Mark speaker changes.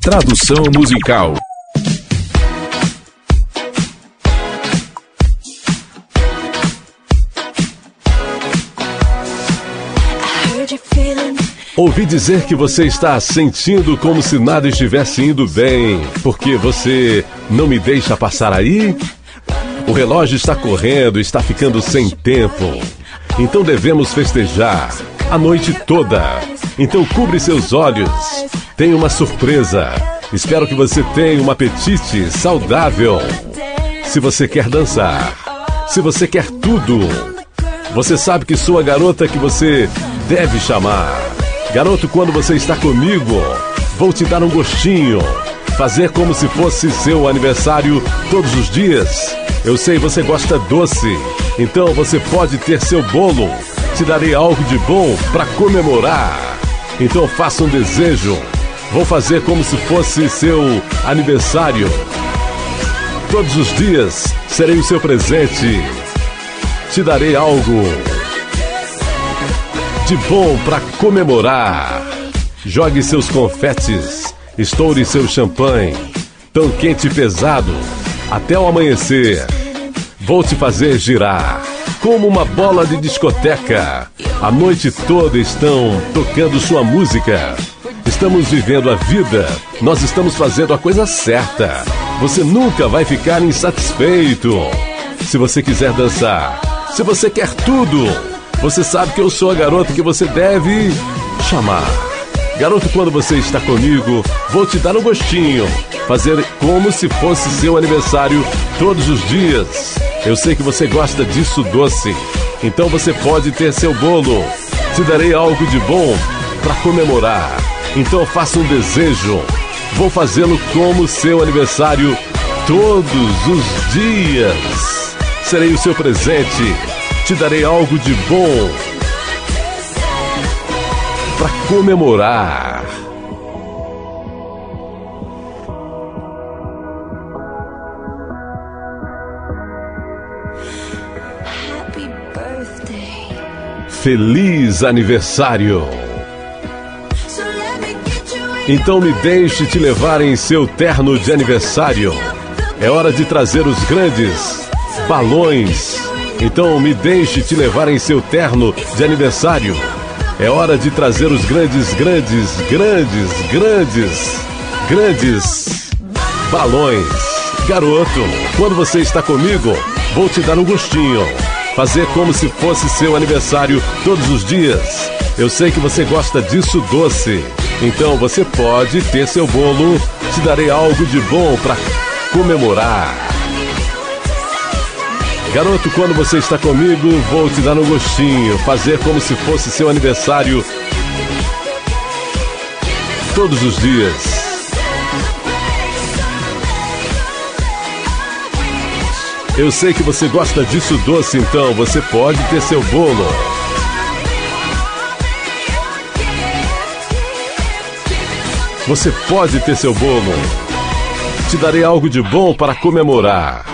Speaker 1: Tradução musical. Ouvi dizer que você está sentindo como se nada estivesse indo bem, porque você não me deixa passar aí? O relógio está correndo, está ficando sem tempo. Então devemos festejar a noite toda. Então cubre seus olhos. Tem uma surpresa. Espero que você tenha um apetite saudável. Se você quer dançar, se você quer tudo, você sabe que sou a garota que você deve chamar. Garoto, quando você está comigo, vou te dar um gostinho. Fazer como se fosse seu aniversário todos os dias. Eu sei você gosta doce, então você pode ter seu bolo. Te darei algo de bom para comemorar. Então faça um desejo. Vou fazer como se fosse seu aniversário. Todos os dias serei o seu presente. Te darei algo de bom para comemorar. Jogue seus confetes, estoure seu champanhe, tão quente e pesado, até o amanhecer. Vou te fazer girar como uma bola de discoteca. A noite toda estão tocando sua música. Estamos vivendo a vida, nós estamos fazendo a coisa certa. Você nunca vai ficar insatisfeito. Se você quiser dançar, se você quer tudo, você sabe que eu sou a garota que você deve chamar. Garoto, quando você está comigo, vou te dar um gostinho. Fazer como se fosse seu aniversário todos os dias. Eu sei que você gosta disso doce. Então você pode ter seu bolo. Te darei algo de bom para comemorar. Então faça um desejo. Vou fazê-lo como seu aniversário todos os dias. Serei o seu presente te darei algo de bom para comemorar. Feliz aniversário! Então me deixe te levar em seu terno de aniversário. É hora de trazer os grandes balões então me deixe te levar em seu terno de aniversário. É hora de trazer os grandes, grandes, grandes, grandes, grandes balões. Garoto, quando você está comigo, vou te dar um gostinho. Fazer como se fosse seu aniversário todos os dias. Eu sei que você gosta disso doce. Então você pode ter seu bolo. Te darei algo de bom para comemorar. Garoto, quando você está comigo, vou te dar um gostinho, fazer como se fosse seu aniversário todos os dias. Eu sei que você gosta disso doce, então você pode ter seu bolo. Você pode ter seu bolo. Te darei algo de bom para comemorar.